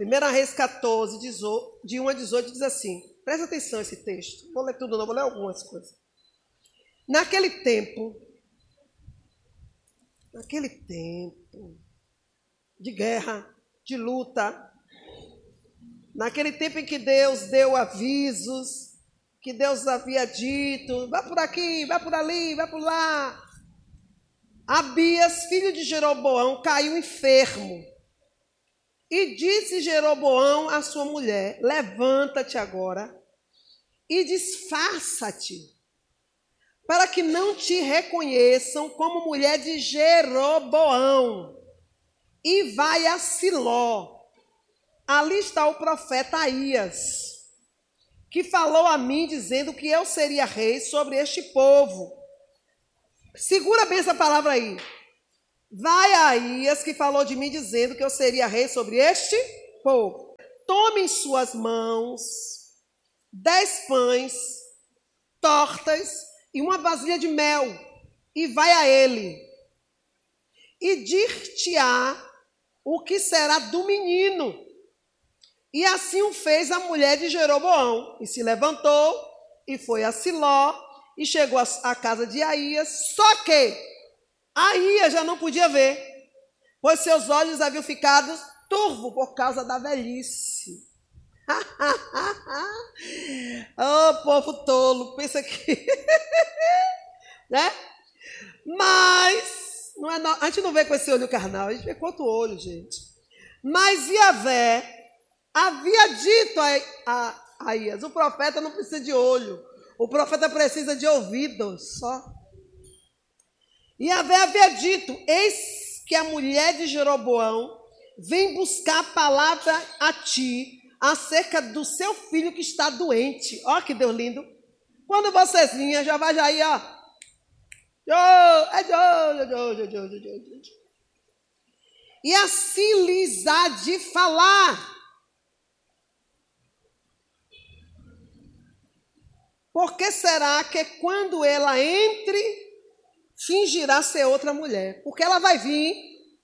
1 Reis 14, de 1 a 18, diz assim: presta atenção esse texto. Vou ler tudo, não, vou ler algumas coisas. Naquele tempo, naquele tempo de guerra, de luta, naquele tempo em que Deus deu avisos, que Deus havia dito: vai por aqui, vai por ali, vai por lá. Abias, filho de Jeroboão, caiu enfermo. E disse Jeroboão à sua mulher: Levanta-te agora e disfarça-te, para que não te reconheçam como mulher de Jeroboão. E vai a Siló. Ali está o profeta Aías que falou a mim dizendo que eu seria rei sobre este povo. Segura bem essa palavra aí. Vai a Ias que falou de mim dizendo que eu seria rei sobre este povo. Tome em suas mãos dez pães, tortas e uma vasilha de mel e vai a ele. E dir-te-á o que será do menino e assim o fez a mulher de Jeroboão, e se levantou e foi a Siló e chegou à casa de Aías, só que Aías já não podia ver, pois seus olhos haviam ficado turvo por causa da velhice. oh, povo tolo, pensa que. né? Mas, não é, a gente não vê com esse olho carnal, a gente vê com outro olho, gente. Mas Iavé havia dito a, a, a Ias, o profeta não precisa de olho, o profeta precisa de ouvidos só. E havia dito: Eis que a mulher de Jeroboão vem buscar a palavra a ti acerca do seu filho que está doente. Ó, que Deus lindo. Quando vocês vinham, já vai já aí, ó. E assim lhes há de falar. Por que será que quando ela entre, fingirá ser outra mulher? Porque ela vai vir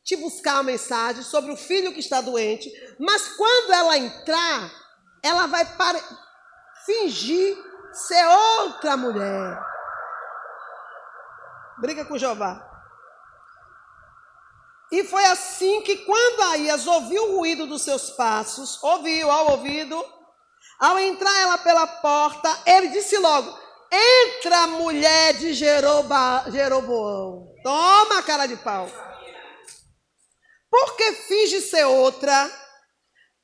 te buscar a mensagem sobre o filho que está doente, mas quando ela entrar, ela vai pare... fingir ser outra mulher. Briga com Jeová. E foi assim que quando Aías ouviu o ruído dos seus passos, ouviu ao ouvido, ao entrar ela pela porta, ele disse logo: Entra, mulher de Jeroba, Jeroboão. Toma, cara de pau. Por que finge ser outra?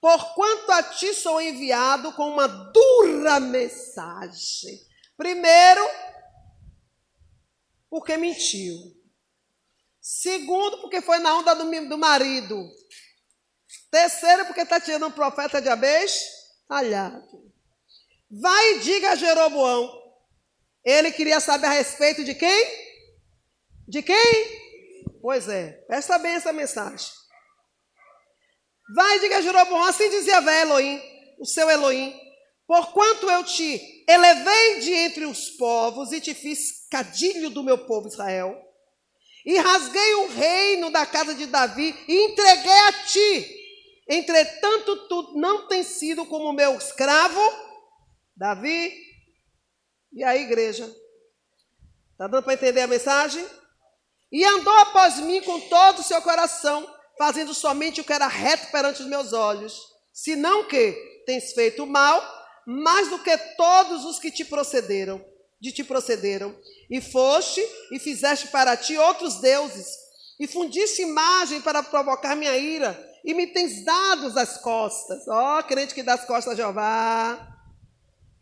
Porquanto a ti sou enviado com uma dura mensagem. Primeiro, porque mentiu. Segundo, porque foi na onda do, do marido. Terceiro, porque está tirando um profeta de Abeixe alhado. Vai e diga a Jeroboão. Ele queria saber a respeito de quem? De quem? Pois é, presta bem essa mensagem. Vai diga a Jeroboão, assim dizia Vé Elohim, o seu Elohim, porquanto eu te elevei de entre os povos e te fiz cadilho do meu povo Israel, e rasguei o reino da casa de Davi e entreguei a ti, Entretanto, tu não tens sido como meu escravo, Davi, e a igreja. Está dando para entender a mensagem? E andou após mim com todo o seu coração, fazendo somente o que era reto perante os meus olhos. Senão que tens feito mal, mais do que todos os que te procederam, de te procederam. E foste e fizeste para ti outros deuses, e fundiste imagem para provocar minha ira e me tens dado as costas. Ó, oh, crente que dá as costas a Jeová.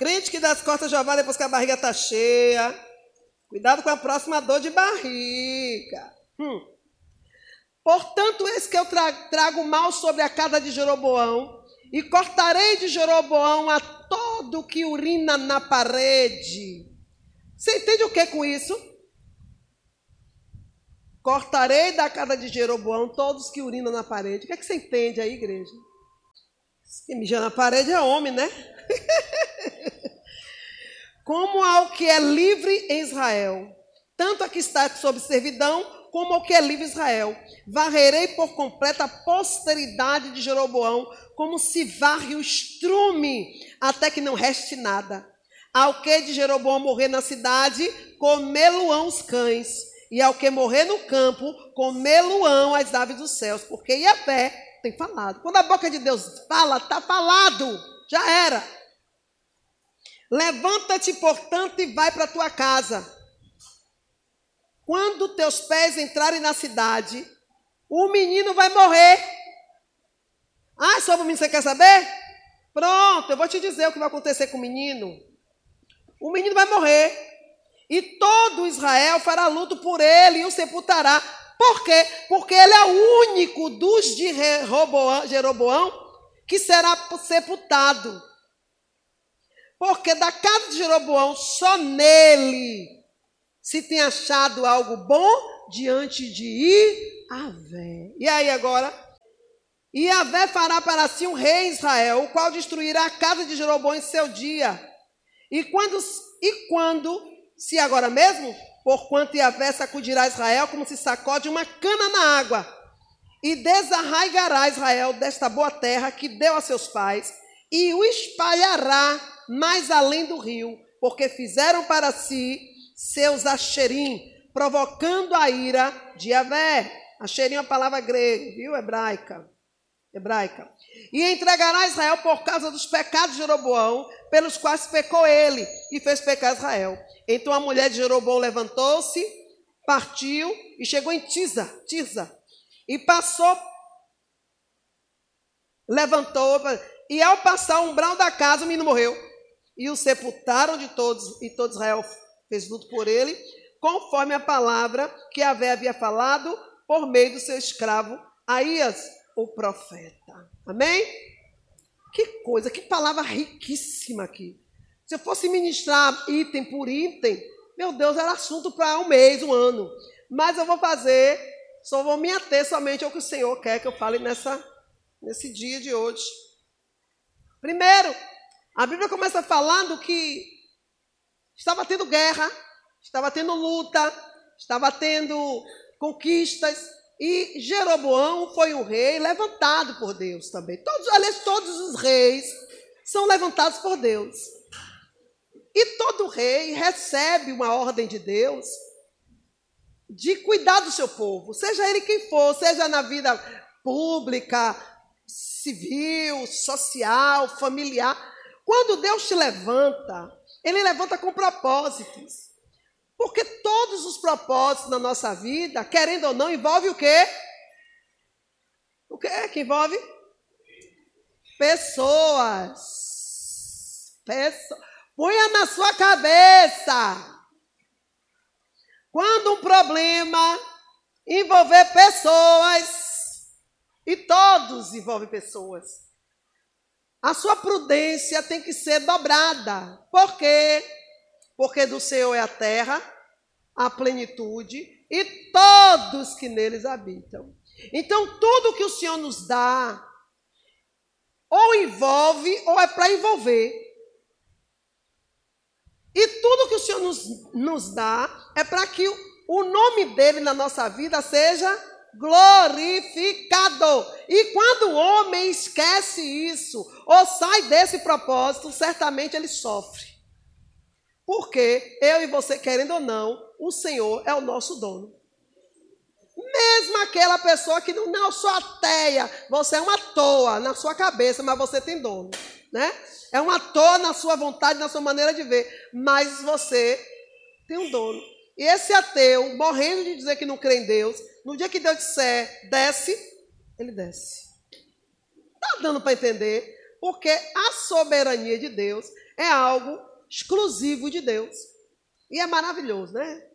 Crente que dá as costas a Jeová depois que a barriga está cheia. Cuidado com a próxima dor de barriga. Hum. Portanto, eis que eu trago mal sobre a casa de Jeroboão, e cortarei de Jeroboão a todo que urina na parede. Você entende o que com isso? Cortarei da casa de Jeroboão todos que urinam na parede. O que, é que você entende aí, igreja? Quem mija na parede é homem, né? Como ao que é livre em Israel, tanto a que está sob servidão, como o que é livre Israel. Varrerei por completa a posteridade de Jeroboão, como se varre o estrume, até que não reste nada. Ao que de Jeroboão morrer na cidade, comê-lo-ão os cães. E ao que morrer no campo, comê-lo-ão as aves dos céus. Porque Iavé tem falado. Quando a boca de Deus fala, está falado. Já era. Levanta-te, portanto, e vai para tua casa. Quando teus pés entrarem na cidade, o menino vai morrer. Ah, sobre o menino você quer saber? Pronto, eu vou te dizer o que vai acontecer com o menino. O menino vai morrer. E todo Israel fará luto por ele e o sepultará. Por quê? Porque ele é o único dos de Jeroboão que será sepultado. Porque da casa de Jeroboão, só nele se tem achado algo bom diante de Iavé. E aí agora? Iavé fará para si um rei em Israel, o qual destruirá a casa de Jeroboão em seu dia. E quando, e quando se agora mesmo, porquanto Yahvé sacudirá Israel como se sacode uma cana na água, e desarraigará Israel desta boa terra que deu a seus pais, e o espalhará mais além do rio, porque fizeram para si seus acherim, provocando a ira de Yahvé. Acherim é uma palavra grega, viu? Hebraica. Hebraica. E entregará Israel por causa dos pecados de Jeroboão, pelos quais pecou ele e fez pecar Israel. Então a mulher de Jeroboão levantou-se, partiu e chegou em Tisa, Tisa, e passou, levantou, e ao passar o umbral da casa, o menino morreu. E o sepultaram de todos, e todo Israel fez luto por ele, conforme a palavra que Avé havia falado por meio do seu escravo Aías, o profeta. Amém? Que coisa, que palavra riquíssima aqui. Se eu fosse ministrar item por item, meu Deus, era assunto para um mês, um ano. Mas eu vou fazer, só vou me ater somente ao que o Senhor quer que eu fale nessa, nesse dia de hoje. Primeiro, a Bíblia começa falando que estava tendo guerra, estava tendo luta, estava tendo conquistas, e Jeroboão foi um rei levantado por Deus também. Todos, aliás, todos os reis são levantados por Deus. E todo rei recebe uma ordem de Deus de cuidar do seu povo, seja ele quem for, seja na vida pública, civil, social, familiar. Quando Deus te levanta, ele levanta com propósitos. Porque todos os propósitos na nossa vida, querendo ou não, envolve o quê? O que é que envolve? Pessoas. Pessoas. Ponha na sua cabeça. Quando um problema envolver pessoas, e todos envolvem pessoas, a sua prudência tem que ser dobrada. Por quê? Porque do Senhor é a terra, a plenitude e todos que neles habitam. Então, tudo que o Senhor nos dá, ou envolve, ou é para envolver. E tudo que o Senhor nos, nos dá é para que o, o nome dele na nossa vida seja glorificado. E quando o homem esquece isso, ou sai desse propósito, certamente ele sofre. Porque eu e você, querendo ou não, o Senhor é o nosso dono. Mesmo aquela pessoa que não, não, eu sou ateia, você é uma toa na sua cabeça, mas você tem dono, né? É uma toa na sua vontade, na sua maneira de ver, mas você tem um dono. E esse ateu, morrendo de dizer que não crê em Deus, no dia que Deus disser desce, ele desce. Está dando para entender? Porque a soberania de Deus é algo exclusivo de Deus. E é maravilhoso, né?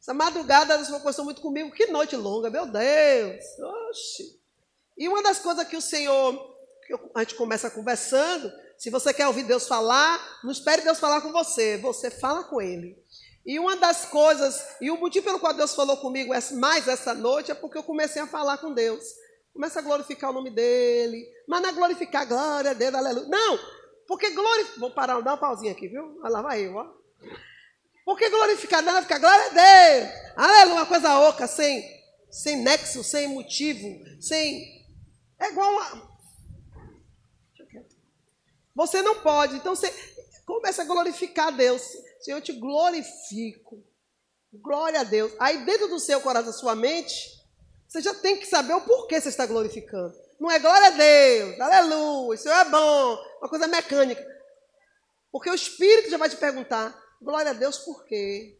Essa madrugada elas conversou muito comigo. Que noite longa, meu Deus. Oxi. E uma das coisas que o Senhor, que a gente começa conversando, se você quer ouvir Deus falar, não espere Deus falar com você, você fala com Ele. E uma das coisas, e o motivo pelo qual Deus falou comigo mais essa noite é porque eu comecei a falar com Deus. Começa a glorificar o nome dele, mas não é glorificar, glória a Deus, aleluia. Não, porque glorificar. Vou parar, dar uma pausinha aqui, viu? Lá vai eu, ó. Porque glorificar não é ficar, glória a Deus, aleluia, uma coisa oca, assim. sem nexo, sem motivo, sem. É igual a. Você não pode. Então você começa a glorificar a Deus. Senhor, eu te glorifico. Glória a Deus. Aí dentro do seu coração, da sua mente, você já tem que saber o porquê você está glorificando. Não é glória a Deus, aleluia, o Senhor é bom, uma coisa mecânica. Porque o Espírito já vai te perguntar, glória a Deus, por quê?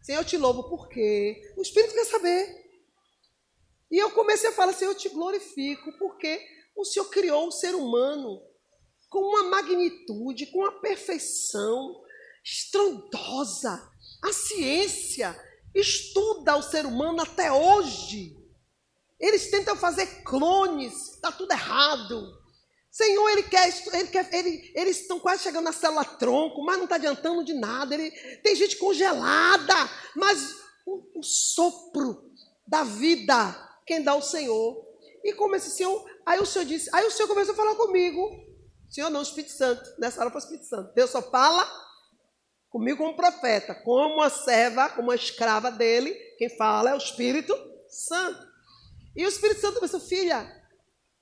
Senhor, eu te louvo, por quê? O Espírito quer saber. E eu comecei a falar, Senhor, eu te glorifico, porque o Senhor criou o ser humano com uma magnitude, com uma perfeição estrondosa. A ciência estuda o ser humano até hoje. Eles tentam fazer clones, está tudo errado. Senhor, ele quer, ele quer ele, eles estão quase chegando na célula tronco, mas não está adiantando de nada. Ele, tem gente congelada, mas o, o sopro da vida, quem dá o Senhor. E como esse Senhor, aí o Senhor disse, aí o Senhor começou a falar comigo. Senhor não, Espírito Santo. Nessa hora foi o Espírito Santo. Deus só fala comigo como profeta, como uma serva, como uma escrava dele. Quem fala é o Espírito Santo. E o Espírito Santo começou, filha,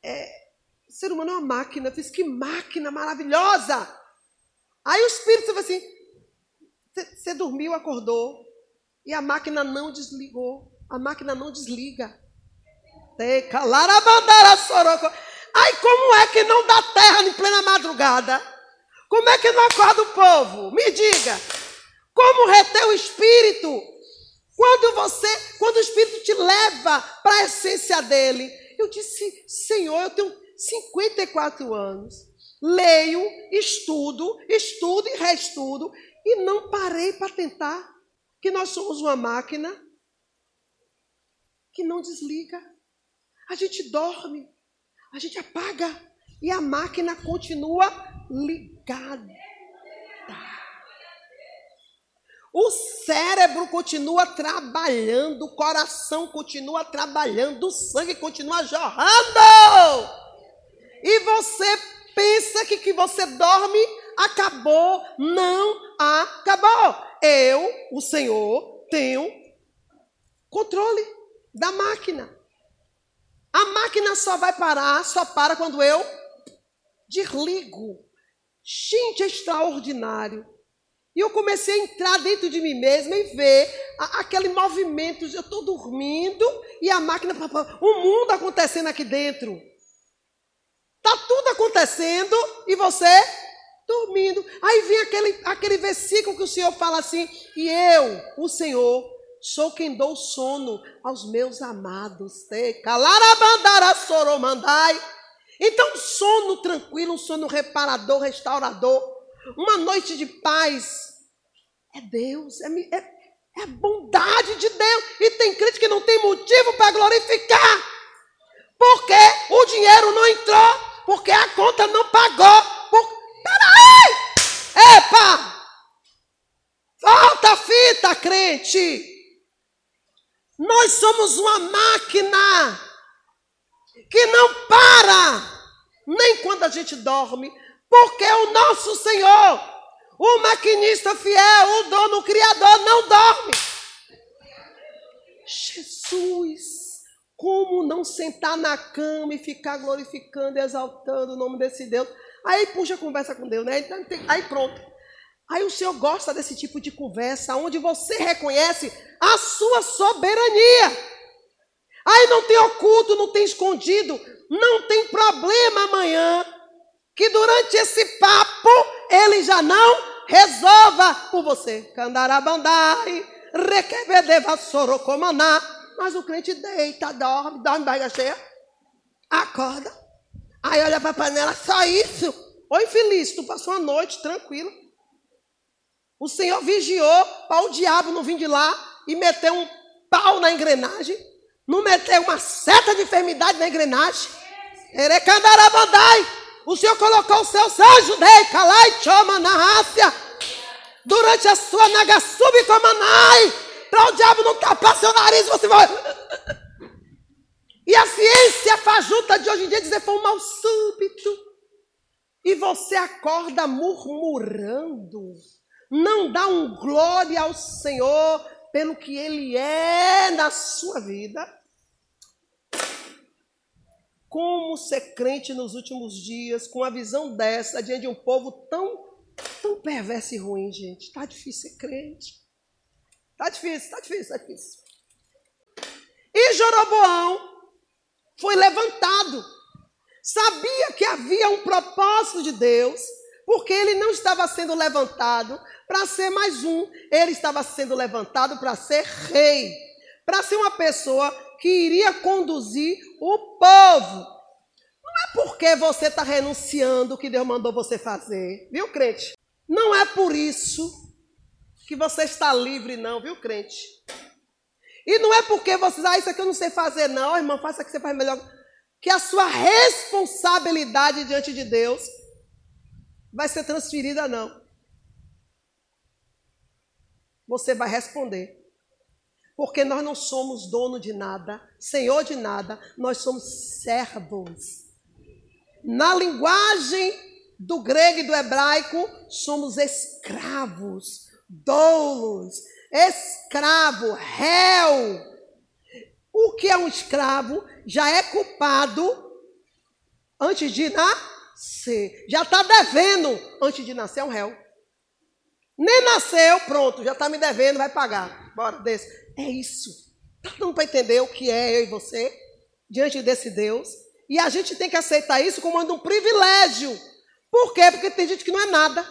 é, o ser humano é uma máquina. Eu fiz que máquina maravilhosa. Aí o Espírito falou assim: você dormiu, acordou, e a máquina não desligou. A máquina não desliga. Aí como é que não dá terra em plena madrugada? Como é que não acorda o povo? Me diga. Como reter o espírito? Quando você, quando o espírito te leva para a essência dele. Eu disse, Senhor, eu tenho 54 anos, leio, estudo, estudo e reestudo, e não parei para tentar que nós somos uma máquina que não desliga. A gente dorme, a gente apaga e a máquina continua ligada. O cérebro continua trabalhando, o coração continua trabalhando, o sangue continua jorrando. E você pensa que que você dorme acabou, não acabou. Eu, o Senhor, tenho controle da máquina. A máquina só vai parar, só para quando eu desligo. Gente, é extraordinário. E eu comecei a entrar dentro de mim mesma e ver a, aquele movimento. Eu estou dormindo e a máquina, o mundo acontecendo aqui dentro. Está tudo acontecendo e você dormindo. Aí vem aquele, aquele versículo que o Senhor fala assim: E eu, o Senhor, sou quem dou sono aos meus amados. Então, sono tranquilo, um sono reparador, restaurador, uma noite de paz. É Deus, é, é, é a bondade de Deus. E tem crente que não tem motivo para glorificar, porque o dinheiro não entrou porque a conta não pagou. Por... Peraí! Epa! Volta a fita, crente! Nós somos uma máquina que não para, nem quando a gente dorme, porque o nosso Senhor, o maquinista fiel, o dono, o criador, não dorme. Jesus! Como não sentar na cama e ficar glorificando, exaltando o nome desse Deus? Aí puxa a conversa com Deus, né? Aí pronto. Aí o Senhor gosta desse tipo de conversa, onde você reconhece a sua soberania. Aí não tem oculto, não tem escondido, não tem problema amanhã, que durante esse papo ele já não resolva por você. Candarabandai, requebedeva sorocomaná. Mas o crente deita, dorme, dorme barriga cheia, acorda, aí olha para a panela, só isso. Ô infeliz, tu passou a noite tranquilo. O Senhor vigiou para o diabo não vir de lá e meter um pau na engrenagem, não meter uma seta de enfermidade na engrenagem. Erecandarabandai. O Senhor colocou os seus anjos, dei, calai, chama na rácia, durante a sua nagassubi comanai para o diabo não tapar seu nariz, você vai. E a ciência fajuta de hoje em dia dizer foi um mal súbito. E você acorda murmurando. Não dá um glória ao Senhor pelo que Ele é na sua vida. Como ser crente nos últimos dias, com a visão dessa, diante de um povo tão, tão perverso e ruim, gente? Está difícil ser crente. Está difícil, está difícil, está difícil. E Jeroboão foi levantado. Sabia que havia um propósito de Deus, porque ele não estava sendo levantado para ser mais um, ele estava sendo levantado para ser rei, para ser uma pessoa que iria conduzir o povo. Não é porque você está renunciando o que Deus mandou você fazer, viu, crente? Não é por isso que você está livre, não, viu, crente? E não é porque você, ah, isso aqui eu não sei fazer, não, irmão, faça que você faz melhor. Que a sua responsabilidade diante de Deus vai ser transferida, não você vai responder. Porque nós não somos dono de nada, senhor de nada, nós somos servos. Na linguagem do grego e do hebraico, somos escravos, doulos, escravo, réu. O que é um escravo já é culpado antes de nascer. Já está devendo antes de nascer, é um réu. Nem nasceu, pronto, já está me devendo, vai pagar. Bora, desse. É isso. Está dando para entender o que é eu e você diante desse Deus? E a gente tem que aceitar isso como um privilégio. Por quê? Porque tem gente que não é nada.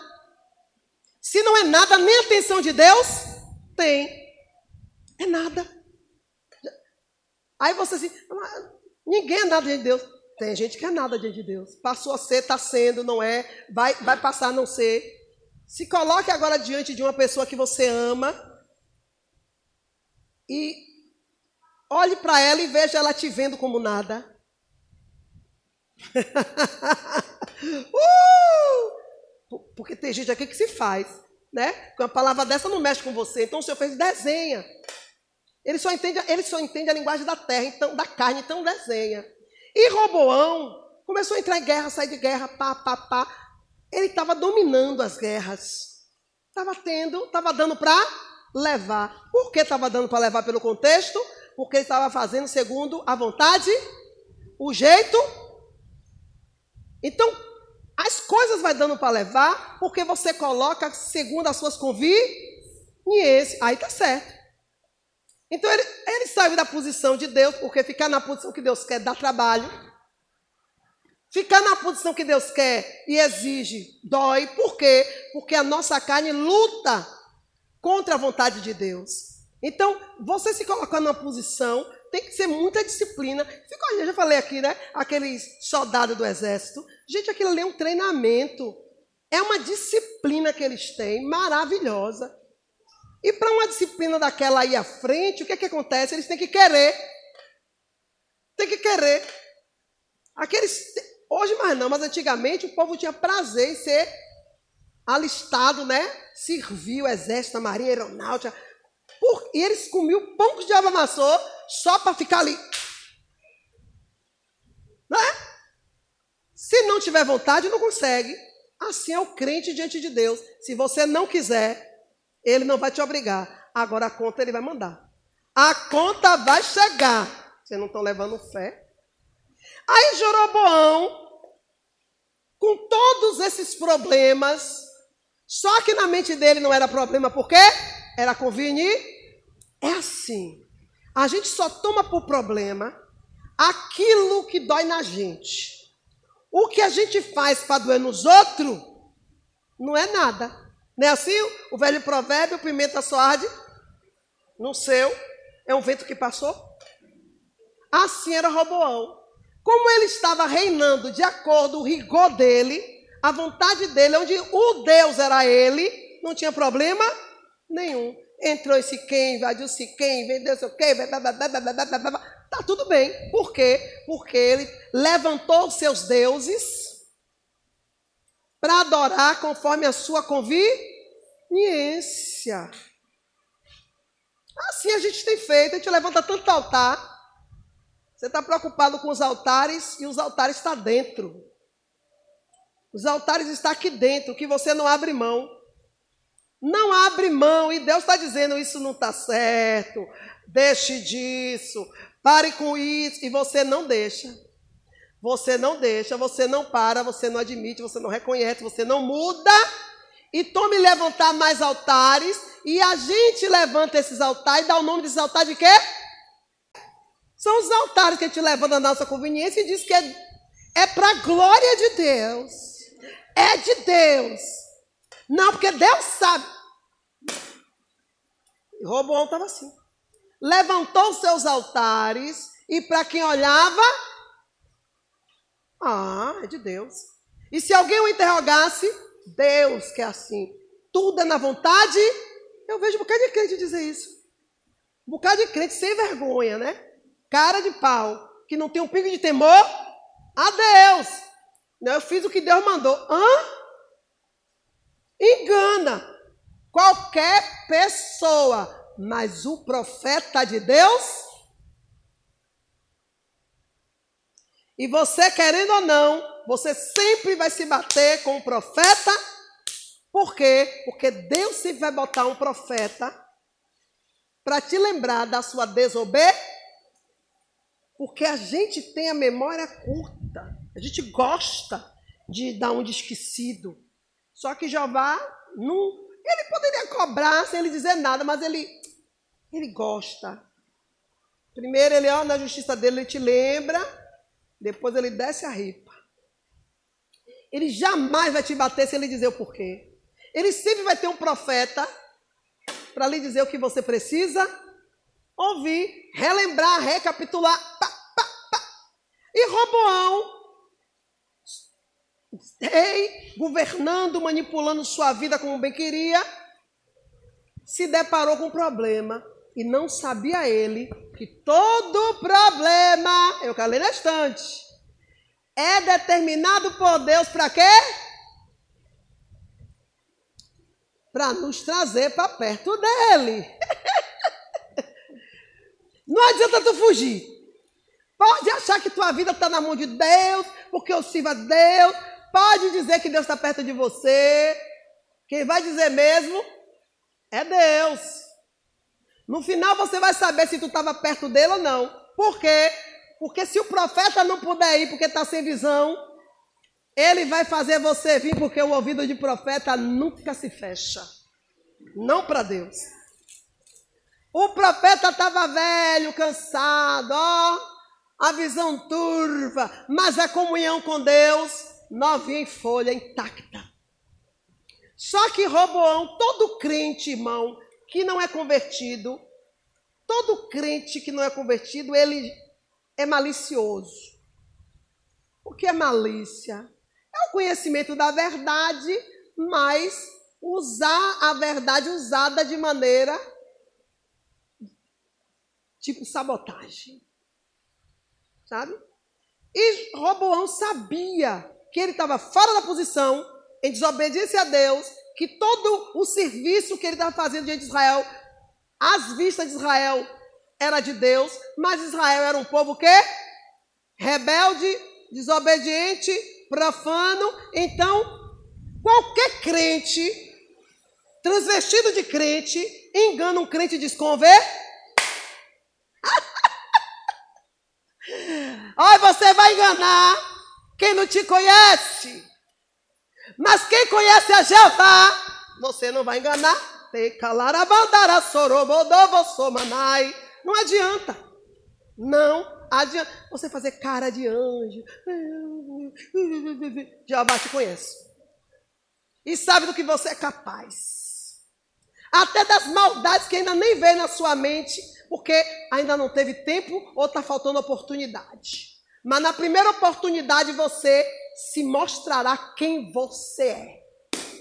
Se não é nada, nem a atenção de Deus tem. É nada. Aí você assim, ninguém é nada diante de Deus. Tem gente que é nada diante de Deus. Passou a ser, está sendo, não é. Vai, vai passar a não ser. Se coloque agora diante de uma pessoa que você ama e olhe para ela e veja ela te vendo como nada. uh! Porque tem gente aqui que se faz, né? Com uma palavra dessa não mexe com você. Então o senhor fez desenha. Ele só entende, ele só entende a linguagem da terra, então da carne, então desenha. E Roboão começou a entrar em guerra, sair de guerra, pá, pá, pá ele estava dominando as guerras. Estava tendo, estava dando para levar. Por que estava dando para levar pelo contexto? Porque ele estava fazendo segundo a vontade, o jeito. Então, as coisas vai dando para levar, porque você coloca segundo as suas conveniências. Aí tá certo. Então ele, ele da posição de Deus, porque ficar na posição que Deus quer dá trabalho. Ficar na posição que Deus quer e exige dói. Por quê? Porque a nossa carne luta contra a vontade de Deus. Então, você se colocar numa posição, tem que ser muita disciplina. Fica, eu já falei aqui, né? Aqueles soldados do exército. Gente, aquilo ali é um treinamento. É uma disciplina que eles têm, maravilhosa. E para uma disciplina daquela aí à frente, o que, é que acontece? Eles têm que querer. Tem que querer. Aqueles Hoje mais não, mas antigamente o povo tinha prazer em ser alistado, né? Serviu exército, marinha aeronáutica. Por, e eles comiam pão que o diabo amassou só para ficar ali. Né? Se não tiver vontade, não consegue. Assim é o crente diante de Deus. Se você não quiser, ele não vai te obrigar. Agora a conta ele vai mandar. A conta vai chegar. Vocês não estão levando fé? Aí Jeroboão, com todos esses problemas, só que na mente dele não era problema, por quê? Era conveniente. É assim. A gente só toma por problema aquilo que dói na gente. O que a gente faz para doer nos outros não é nada. Não é assim? O velho provérbio, pimenta só arde no seu, é um vento que passou. Assim era Roboão. Como ele estava reinando de acordo com o rigor dele, a vontade dele, onde o Deus era ele, não tinha problema nenhum. Entrou esse quem, invadiu-se quem, vendeu-se o quem, tá tudo bem. Por quê? Porque ele levantou os seus deuses para adorar conforme a sua conveniência. Assim a gente tem feito, a gente levanta tanto altar, você está preocupado com os altares e os altares estão tá dentro. Os altares estão aqui dentro, que você não abre mão. Não abre mão, e Deus está dizendo: isso não está certo, deixe disso, pare com isso, e você não deixa. você não deixa, você não para, você não admite, você não reconhece, você não muda. E tome levantar mais altares. E a gente levanta esses altares e dá o nome desses altares de quê? São os altares que gente levanta na nossa conveniência e diz que é, é para a glória de Deus. É de Deus. Não, porque Deus sabe. E Roboão estava assim. Levantou seus altares e para quem olhava, ah, é de Deus. E se alguém o interrogasse, Deus que é assim. Tudo é na vontade. Eu vejo um bocado de crente dizer isso. Um bocado de crente sem vergonha, né? Cara de pau. Que não tem um pingo de temor a Deus. Não, eu fiz o que Deus mandou. Hã? Engana qualquer pessoa. Mas o profeta de Deus E você, querendo ou não, você sempre vai se bater com o profeta. Por quê? Porque Deus sempre vai botar um profeta para te lembrar da sua desobediência. Porque a gente tem a memória curta. A gente gosta de dar um esquecido. Só que Jeová não. Ele poderia cobrar sem ele dizer nada, mas ele, ele gosta. Primeiro, ele, ó, na justiça dele, ele te lembra depois ele desce a ripa. Ele jamais vai te bater se ele dizer o porquê. Ele sempre vai ter um profeta para lhe dizer o que você precisa ouvir, relembrar, recapitular. E Roboão, rei, governando, manipulando sua vida como bem queria, se deparou com um problema e não sabia ele que todo problema, eu calei na estante, é determinado por Deus para quê? Para nos trazer para perto dele. Não adianta tu fugir. Pode achar que tua vida está na mão de Deus, porque eu sirvo a Deus. Pode dizer que Deus está perto de você. Quem vai dizer mesmo é Deus. No final você vai saber se tu estava perto dele ou não. Por quê? Porque se o profeta não puder ir porque está sem visão, ele vai fazer você vir porque o ouvido de profeta nunca se fecha. Não para Deus. O profeta estava velho, cansado, ó, a visão turva, mas a comunhão com Deus novinha em folha, intacta. Só que Roboão, todo crente, irmão, que não é convertido, todo crente que não é convertido, ele é malicioso. O que é malícia? É o conhecimento da verdade, mas usar a verdade usada de maneira tipo sabotagem. Sabe? E Roboão sabia que ele estava fora da posição, em desobediência a Deus, que todo o serviço que ele estava fazendo diante de Israel, às vistas de Israel, era de Deus, mas Israel era um povo que rebelde, desobediente, profano. Então, qualquer crente, transvestido de crente, engana um crente desconver. Olha, você vai enganar quem não te conhece. Mas quem conhece a Jeová, você não vai enganar. Não adianta. Não adianta você fazer cara de anjo. Jeová te conhece. E sabe do que você é capaz. Até das maldades que ainda nem vem na sua mente, porque ainda não teve tempo ou está faltando oportunidade. Mas na primeira oportunidade você se mostrará quem você é.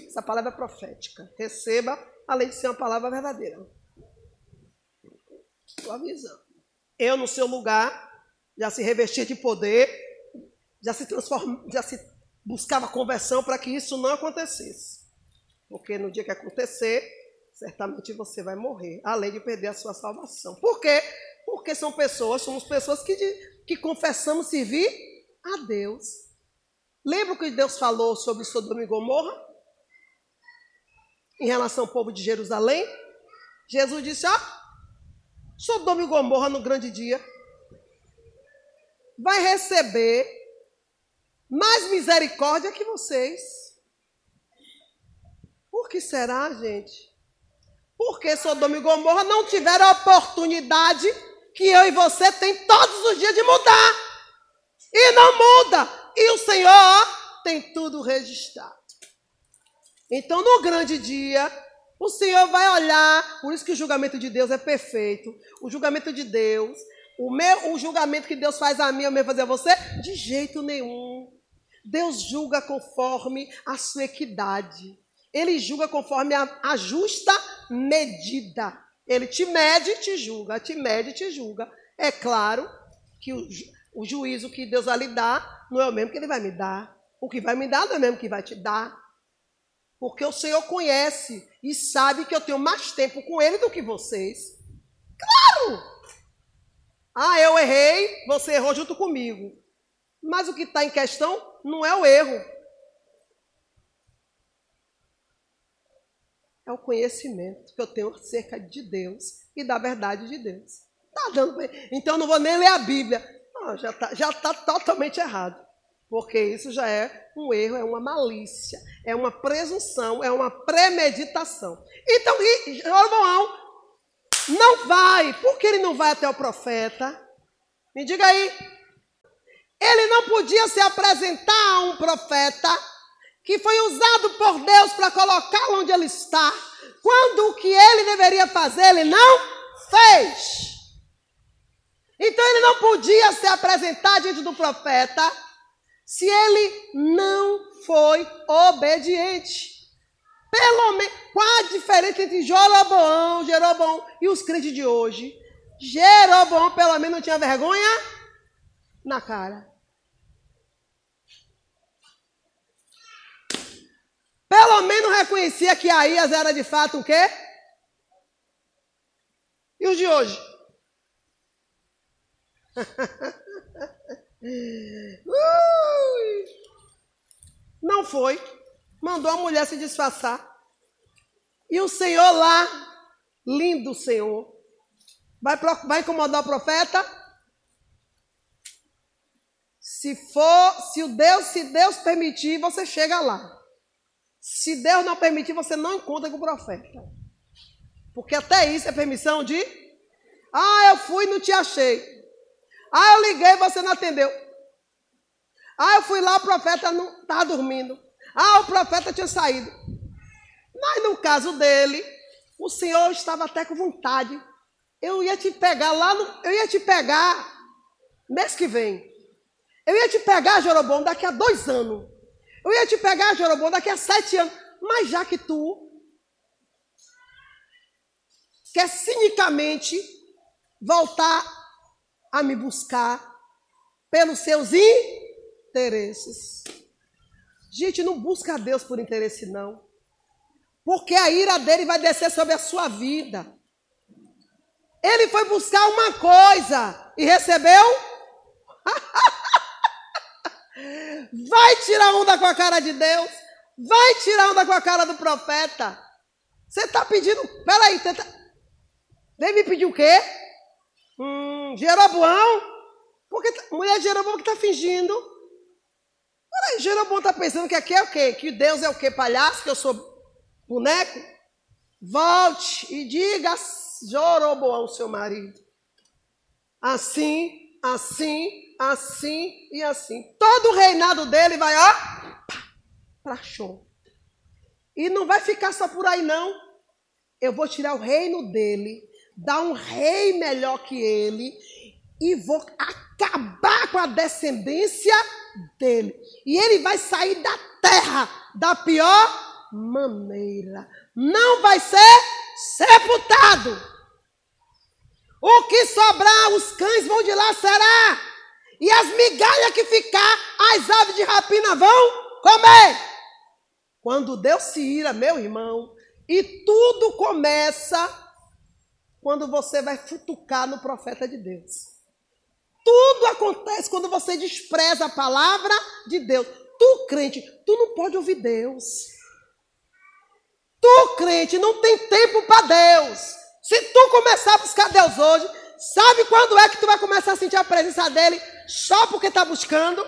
Essa palavra é profética. Receba, além de ser uma palavra verdadeira. Estou avisando. Eu, no seu lugar, já se revestia de poder, já se já se buscava conversão para que isso não acontecesse. Porque no dia que acontecer, certamente você vai morrer, além de perder a sua salvação. Por quê? Porque são pessoas, somos pessoas que, que confessamos servir a Deus. Lembra o que Deus falou sobre Sodoma e Gomorra? Em relação ao povo de Jerusalém? Jesus disse: ó, Sodoma e Gomorra no grande dia vai receber mais misericórdia que vocês. Por que será, gente? Porque Sodoma e Gomorra não tiveram a oportunidade que eu e você tem todos os dias de mudar. E não muda. E o Senhor tem tudo registrado. Então, no grande dia, o Senhor vai olhar, por isso que o julgamento de Deus é perfeito. O julgamento de Deus, o, meu, o julgamento que Deus faz a mim, eu mesmo fazer a você, de jeito nenhum. Deus julga conforme a sua equidade. Ele julga conforme a, a justa medida. Ele te mede e te julga, te mede e te julga. É claro que o, o juízo que Deus vai lhe dar não é o mesmo que ele vai me dar. O que vai me dar não é o mesmo que vai te dar. Porque o Senhor conhece e sabe que eu tenho mais tempo com Ele do que vocês. Claro! Ah, eu errei, você errou junto comigo. Mas o que está em questão não é o erro. É o conhecimento que eu tenho acerca de Deus e da verdade de Deus. Tá dando Então eu não vou nem ler a Bíblia. Não, já está já tá totalmente errado. Porque isso já é um erro, é uma malícia, é uma presunção, é uma premeditação. Então, Jeroboão não vai. Por que ele não vai até o profeta? Me diga aí. Ele não podia se apresentar a um profeta que foi usado por Deus para colocá-lo onde ele está, quando o que ele deveria fazer, ele não fez. Então ele não podia se apresentar diante do profeta se ele não foi obediente. Pelo menos, qual a diferença entre Jeroboão, Jeroboão e os crentes de hoje? Jeroboão, pelo menos, não tinha vergonha na cara. Pelo menos reconhecia que Aías era de fato o quê? E os de hoje? Não foi. Mandou a mulher se disfarçar. E o Senhor lá, lindo Senhor, vai, vai incomodar o profeta? Se for, se o Deus, se Deus permitir, você chega lá. Se Deus não permitir, você não encontra com o profeta. Porque até isso é permissão de. Ah, eu fui e não te achei. Ah, eu liguei e você não atendeu. Ah, eu fui lá, o profeta não estava dormindo. Ah, o profeta tinha saído. Mas no caso dele, o Senhor estava até com vontade. Eu ia te pegar lá no. Eu ia te pegar mês que vem. Eu ia te pegar, Jeroboão, daqui a dois anos. Eu ia te pegar, Jeroboão, daqui a sete anos. Mas já que tu quer cinicamente voltar a me buscar pelos seus interesses. Gente, não busca a Deus por interesse, não. Porque a ira dele vai descer sobre a sua vida. Ele foi buscar uma coisa e recebeu. vai tirar onda com a cara de Deus. Vai tirar onda com a cara do profeta. Você está pedindo. Peraí, tenta. Vem me pedir o quê? Hum, Jeroboão? Porque tá, mulher de Jeroboão que está fingindo. Peraí, Jeroboão está pensando que aqui é o quê? Que Deus é o quê? Palhaço? Que eu sou boneco? Volte e diga Jeroboão, seu marido. Assim, assim, assim e assim. Todo o reinado dele vai, ó, para show. E não vai ficar só por aí, não. Eu vou tirar o reino dele dar um rei melhor que ele e vou acabar com a descendência dele. E ele vai sair da terra da pior maneira. Não vai ser sepultado. O que sobrar, os cães vão de lá será. E as migalhas que ficar, as aves de rapina vão comer. Quando Deus se ira, meu irmão, e tudo começa quando você vai futucar no profeta de Deus. Tudo acontece quando você despreza a palavra de Deus. Tu, crente, tu não pode ouvir Deus. Tu, crente, não tem tempo para Deus. Se tu começar a buscar Deus hoje, sabe quando é que tu vai começar a sentir a presença dele só porque está buscando?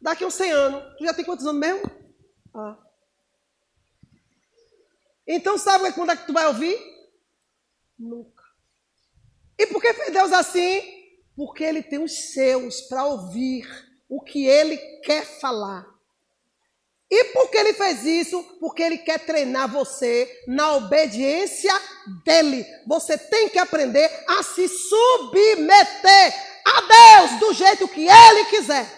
Daqui a uns 100 anos. Tu já tem quantos anos mesmo? Ah. Então sabe quando é que tu vai ouvir? Nunca. E por que fez Deus assim? Porque Ele tem os seus para ouvir o que Ele quer falar. E por que ele fez isso? Porque ele quer treinar você na obediência dele. Você tem que aprender a se submeter a Deus do jeito que ele quiser.